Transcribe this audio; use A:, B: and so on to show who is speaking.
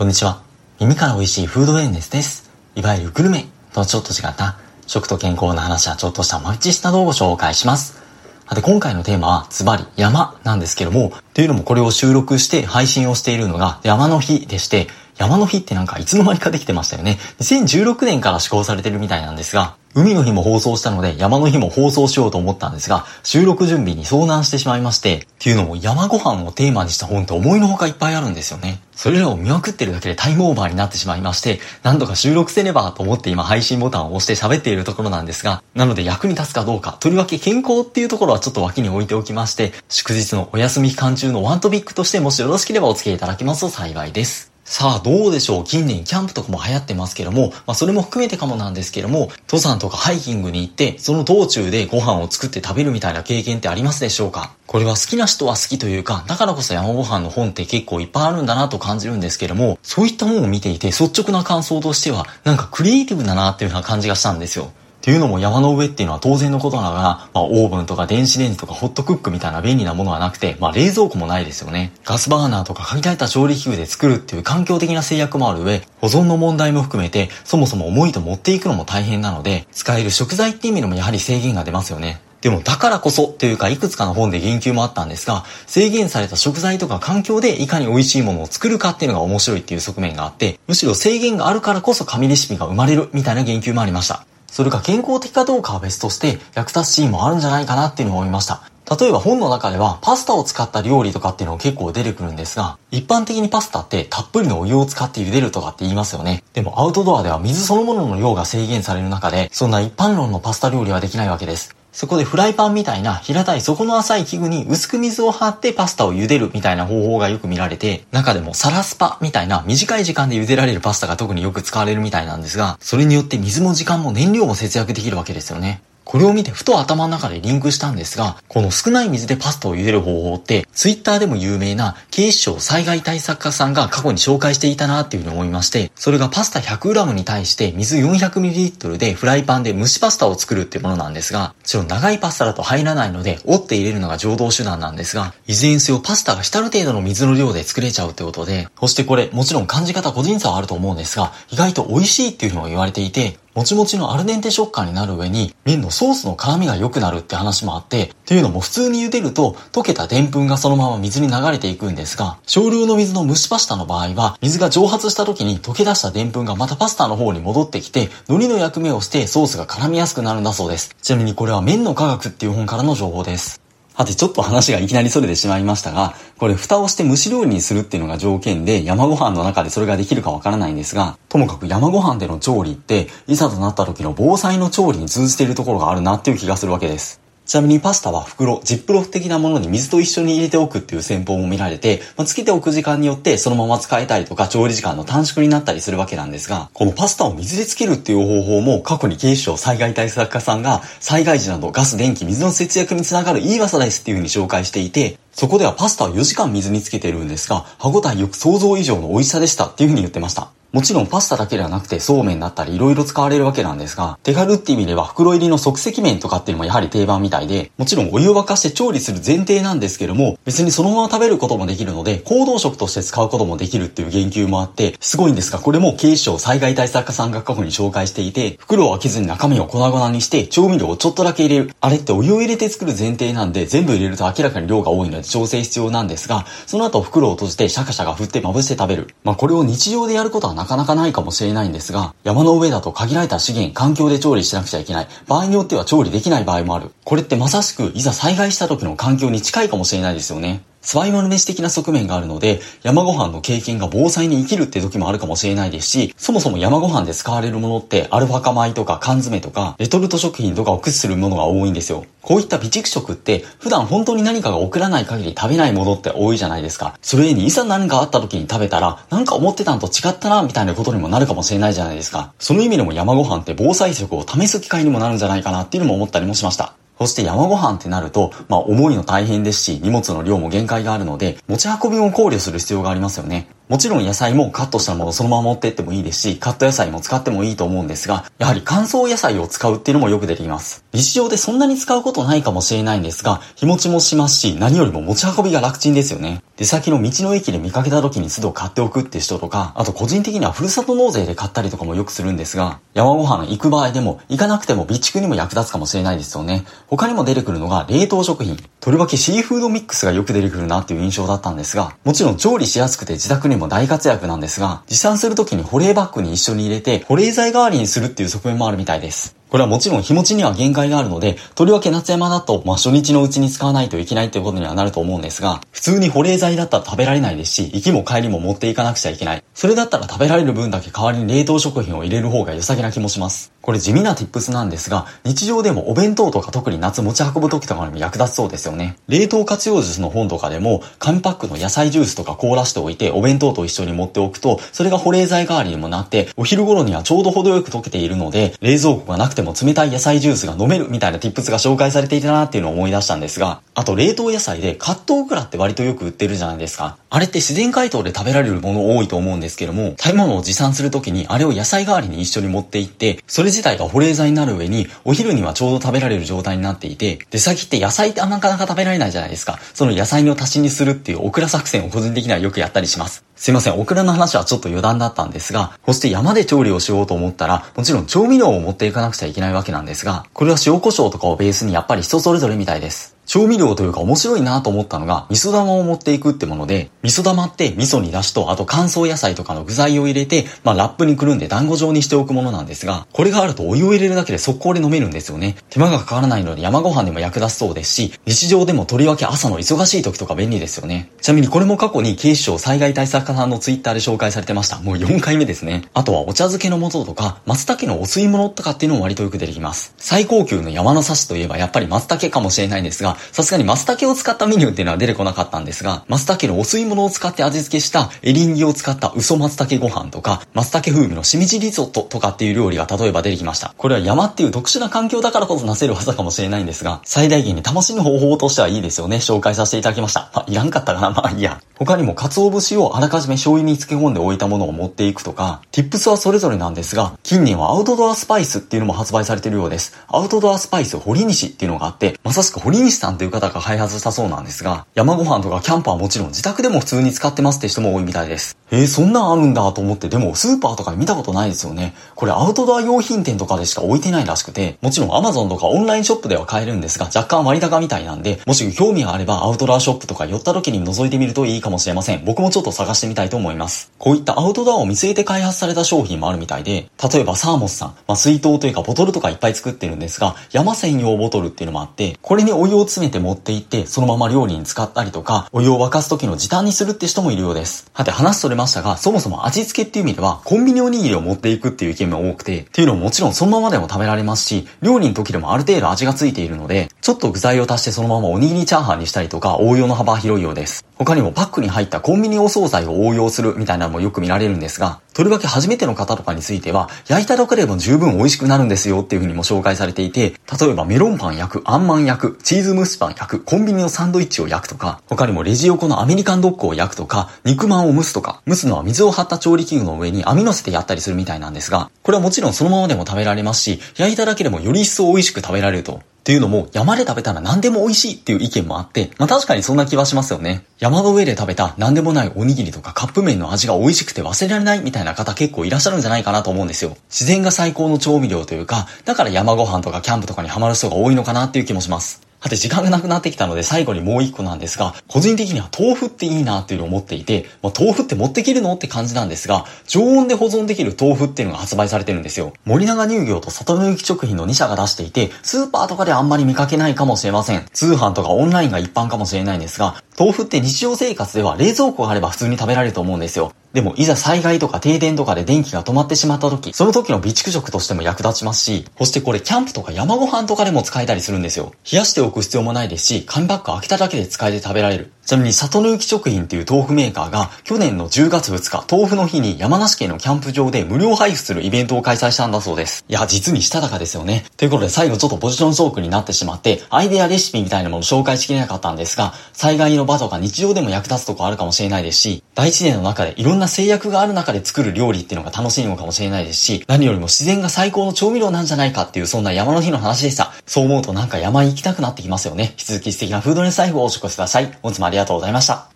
A: こんにちは。耳から美味しいフードエンネスです。いわゆるグルメとちょっと違った食と健康の話はちょっとしたマルチした動をご紹介します。さて今回のテーマはズバリ山なんですけども、というのもこれを収録して配信をしているのが山の日でして、山の日ってなんかいつの間にかできてましたよね。2016年から施行されてるみたいなんですが、海の日も放送したので山の日も放送しようと思ったんですが、収録準備に遭難してしまいまして、っていうのも山ご飯をテーマにした本って思いのほかいっぱいあるんですよね。それらを見送ってるだけでタイムオーバーになってしまいまして、何とか収録せねばと思って今配信ボタンを押して喋っているところなんですが、なので役に立つかどうか、とりわけ健康っていうところはちょっと脇に置いておきまして、祝日のお休み期間中のワントピックとしてもしよろしければお付き合いいただけますと幸いです。さあ、どうでしょう？近年キャンプとかも流行ってますけども、まあそれも含めてかもなんですけども、登山とかハイキングに行って、その道中でご飯を作って食べるみたいな経験ってありますでしょうか？これは好きな人は好きというか、だからこそ山ご飯の本って結構いっぱいあるんだなと感じるんですけども、そういったものを見ていて率直な感想としては、なんかクリエイティブだなっていうような感じがしたんですよ。っていうのも山の上っていうのは当然のことながら、まあ、オーブンとか電子レンジとかホットクックみたいな便利なものはなくて、まあ、冷蔵庫もないですよね。ガスバーナーとか限られた調理器具で作るっていう環境的な制約もある上、保存の問題も含めて、そもそも重いと持っていくのも大変なので、使える食材っていう意味でもやはり制限が出ますよね。でもだからこそというかいくつかの本で言及もあったんですが、制限された食材とか環境でいかに美味しいものを作るかっていうのが面白いっていう側面があって、むしろ制限があるからこそ紙レシピが生まれるみたいな言及もありました。それが健康的かどうかは別として役立つシーンもあるんじゃないかなっていうのを思いました。例えば本の中ではパスタを使った料理とかっていうのが結構出てくるんですが、一般的にパスタってたっぷりのお湯を使って茹でるとかって言いますよね。でもアウトドアでは水そのものの量が制限される中で、そんな一般論のパスタ料理はできないわけです。そこでフライパンみたいな平たい底の浅い器具に薄く水を張ってパスタを茹でるみたいな方法がよく見られて、中でもサラスパみたいな短い時間で茹でられるパスタが特によく使われるみたいなんですが、それによって水も時間も燃料も節約できるわけですよね。これを見てふと頭の中でリンクしたんですが、この少ない水でパスタを茹でる方法って、ツイッターでも有名な警視庁災害対策課さんが過去に紹介していたなっていうふうに思いまして、それがパスタ 100g に対して水 400ml でフライパンで蒸しパスタを作るっていうものなんですが、もちろん長いパスタだと入らないので、折って入れるのが常道手段なんですが、いずれにせよパスタが浸る程度の水の量で作れちゃうってことで、そしてこれ、もちろん感じ方個人差はあると思うんですが、意外と美味しいっていうふうにも言われていて、もちもちのアルデンテ食感になる上に、麺のソースの絡みが良くなるって話もあって、っていうのも普通に茹でると、溶けた澱粉がそのまま水に流れていくんですが、少量の水の蒸しパスタの場合は、水が蒸発した時に溶け出した澱粉がまたパスタの方に戻ってきて、海苔の役目をしてソースが絡みやすくなるんだそうです。ちなみにこれは麺の科学っていう本からの情報です。さてちょっと話がいきなりそれてしまいましたが、これ蓋をして蒸し料理にするっていうのが条件で山ご飯の中でそれができるかわからないんですが、ともかく山ご飯での調理って、いざとなった時の防災の調理に通じているところがあるなっていう気がするわけです。ちなみにパスタは袋、ジップロフ的なものに水と一緒に入れておくっていう戦法も見られて、まあ、つけておく時間によってそのまま使えたりとか調理時間の短縮になったりするわけなんですが、このパスタを水でつけるっていう方法も過去に警視庁災害対策課さんが災害時などガス、電気、水の節約につながるいい技ですっていう風に紹介していて、そこではパスタを4時間水につけてるんですが、歯応えよく想像以上の美味しさでしたっていう風に言ってました。もちろんパスタだけではなくてそうめんだったり色々使われるわけなんですが、手軽って意味では袋入りの即席麺とかっていうのもやはり定番みたいで、もちろんお湯を沸かして調理する前提なんですけども、別にそのまま食べることもできるので、行動食として使うこともできるっていう言及もあって、すごいんですが、これも警視庁災害対策課さんが過去に紹介していて、袋を開けずに中身を粉々にして、調味料をちょっとだけ入れる。あれってお湯を入れて作る前提なんで、全部入れると明らかに量が多いので調整必要なんですが、その後袋を閉じてシャカシャカ振ってまぶして食べる。まあこれを日常でやることはなかなかないかもしれないんですが、山の上だと限られた資源、環境で調理しなくちゃいけない。場合によっては調理できない場合もある。これってまさしく、いざ災害した時の環境に近いかもしれないですよね。スバイマル飯的な側面があるので、山ご飯の経験が防災に生きるって時もあるかもしれないですし、そもそも山ご飯で使われるものってアルファ化米とか缶詰とか、レトルト食品とかを駆使するものが多いんですよ。こういった備蓄食って普段本当に何かが送らない限り食べないものって多いじゃないですか。それにいざ何かあった時に食べたら、なんか思ってたんと違ったなみたいなことにもなるかもしれないじゃないですか。その意味でも山ご飯って防災食を試す機会にもなるんじゃないかなっていうのも思ったりもしました。そして山ご飯ってなると、まあ重いの大変ですし、荷物の量も限界があるので、持ち運びも考慮する必要がありますよね。もちろん野菜もカットしたものをそのまま持ってってもいいですし、カット野菜も使ってもいいと思うんですが、やはり乾燥野菜を使うっていうのもよく出てきます。日常でそんなに使うことないかもしれないんですが、日持ちもしますし、何よりも持ち運びが楽ちんですよね。出先の道の駅で見かけた時に都度買っておくって人とか、あと個人的にはふるさと納税で買ったりとかもよくするんですが、山ご飯行く場合でも、行かなくても備蓄にも役立つかもしれないですよね。他にも出てくるのが冷凍食品。とりわけシーフードミックスがよく出てくるなっていう印象だったんですが、もちろん調理しやすくて自宅にもも大活躍なんですが、持参する時に保冷バッグに一緒に入れて保冷剤代わりにするっていう側面もあるみたいです。これはもちろん日持ちには限界があるので、とりわけ夏山だと、まあ初日のうちに使わないといけないっていうことにはなると思うんですが、普通に保冷剤だったら食べられないですし、行きも帰りも持っていかなくちゃいけない。それだったら食べられる分だけ代わりに冷凍食品を入れる方が良さげな気もします。これ地味な tips なんですが、日常でもお弁当とか特に夏持ち運ぶ時とかにも役立つそうですよね。冷凍活用術の本とかでも、紙パックの野菜ジュースとか凍らしておいて、お弁当と一緒に持っておくと、それが保冷剤代わりにもなって、お昼頃にはちょうど程よく溶けているので、冷蔵庫がなくても冷たい野菜ジュースが飲めるみたいな tips が紹介されていたなっていうのを思い出したんですが、あと冷凍野菜でカットオクラって割とよく売ってるじゃないですか。あれって自然解凍で食べられるもの多いと思うんですけども、食べ物を持参するときにあれを野菜代わりに一緒に持って行って、それ自体が保冷剤になる上に、お昼にはちょうど食べられる状態になっていて、出先って野菜ってなかなか食べられないじゃないですか。その野菜の足しにするっていうオクラ作戦を個人的にはよくやったりします。すいません、オクラの話はちょっと余談だったんですが、そして山で調理をしようと思ったら、もちろん調味料を持っていかなくちゃいけないわけなんですが、これは塩胡椒とかをベースにやっぱり人それぞれみたいです。調味料というか面白いなと思ったのが、味噌玉を持っていくってもので、味噌玉って味噌に出しと、あと乾燥野菜とかの具材を入れて、まあラップにくるんで団子状にしておくものなんですが、これがあるとお湯を入れるだけで速攻で飲めるんですよね。手間がかからないので山ご飯でも役立つそうですし、日常でもとりわけ朝の忙しい時とか便利ですよね。ちなみにこれも過去に警視庁災害対策課さんのツイッターで紹介されてました。もう4回目ですね。あとはお茶漬けの素とか、松茸のお吸い物とかっていうのも割とよく出てきます。最高級の山の刺しといえばやっぱり松茸かもしれないんですが、さすがにマスタケを使ったメニューっていうのは出てこなかったんですが、マスタケのお吸い物を使って味付けしたエリンギを使った嘘松茸ご飯とか、松茸風味のしみじリゾットとかっていう料理が例えば出てきました。これは山っていう特殊な環境だからこそなせる技かもしれないんですが、最大限に楽しむ方法としてはいいですよね。紹介させていただきました。まあ、いらんかったかなまあいいや。他にも鰹節をあらかじめ醤油に漬け込んでおいたものを持っていくとか、tips はそれぞれなんですが、近年はアウトドアスパイスっていうのも発売されているようです。アウトドアスパイス堀西っていうのがあって、まさしく堀西さんという方が開発したそうなんですが、山ご飯とかキャンプはもちろん自宅でも普通に使ってますって人も多いみたいです。えー、そんなんあるんだと思って、でもスーパーとかで見たことないですよね。これアウトドア用品店とかでしか置いてないらしくて、もちろん Amazon とかオンラインショップでは買えるんですが、若干割高みたいなんで、もし興味があればアウトドアショップとか寄った時に覗いてみるといいかももしれません。僕もちょっと探してみたいと思います。こういったアウトドアを見据えて開発された商品もあるみたいで、例えばサーモスさん、まあ、水筒というかボトルとかいっぱい作ってるんですが、山専用ボトルっていうのもあって、これにお湯を詰めて持っていって、そのまま料理に使ったりとか、お湯を沸かす時の時短にするって人もいるようです。はて話それましたが、そもそも味付けっていう意味では、コンビニおにぎりを持っていくっていう意見も多くて、っていうのももちろんそのままでも食べられますし、料理の時でもある程度味がついているので、ちょっと具材を足してそのままおにぎりチャーハンにしたりとか、応用の幅広いようです。他にもパックに入ったコンビニお惣菜を応用するみたいなのもよく見られるんですが、とりわけ初めての方とかについては、焼いただけでも十分美味しくなるんですよっていう風にも紹介されていて、例えばメロンパン焼く、あんマン焼く、チーズ蒸しパン焼く、コンビニのサンドイッチを焼くとか、他にもレジ横のアメリカンドッグを焼くとか、肉まんを蒸すとか、蒸すのは水を張った調理器具の上に網乗せてやったりするみたいなんですが、これはもちろんそのままでも食べられますし、焼いただけでもより一層美味しく食べられるとっていうのも山で食べたら何でも美味しいっていう意見もあって、まあ確かにそんな気はしますよね。山の上で食べた何でもないおにぎりとかカップ麺の味が美味しくて忘れられないみたいな方結構いらっしゃるんじゃないかなと思うんですよ。自然が最高の調味料というか、だから山ご飯とかキャンプとかにハマる人が多いのかなっていう気もします。はて、時間がなくなってきたので最後にもう一個なんですが、個人的には豆腐っていいなっていうのを思っていて、まあ、豆腐って持ってきるのって感じなんですが、常温で保存できる豆腐っていうのが発売されてるんですよ。森永乳業と里の雪食品の2社が出していて、スーパーとかであんまり見かけないかもしれません。通販とかオンラインが一般かもしれないんですが、豆腐って日常生活では冷蔵庫があれば普通に食べられると思うんですよ。でも、いざ災害とか停電とかで電気が止まってしまった時、その時の備蓄食としても役立ちますし、そしてこれキャンプとか山ご飯とかでも使えたりするんですよ。冷やしておく必要もないですし、紙バッグ開けただけで使えて食べられる。ちなみに、里の雪食品っていう豆腐メーカーが、去年の10月2日、豆腐の日に山梨県のキャンプ場で無料配布するイベントを開催したんだそうです。いや、実にしたたかですよね。ということで、最後ちょっとポジショントークになってしまって、アイデアレシピみたいなものを紹介しきれなかったんですが、災害の場とか日常でも役立つとこあるかもしれないですし、大自然の中でいろんな制約がある中で作る料理っていうのが楽しいのかもしれないですし、何よりも自然が最高の調味料なんじゃないかっていう、そんな山の日の話でした。そう思うとなんか山に行きたくなってきますよね。引き続き素敵なフードネスライフをお過ごしください。本日もありがとうございました。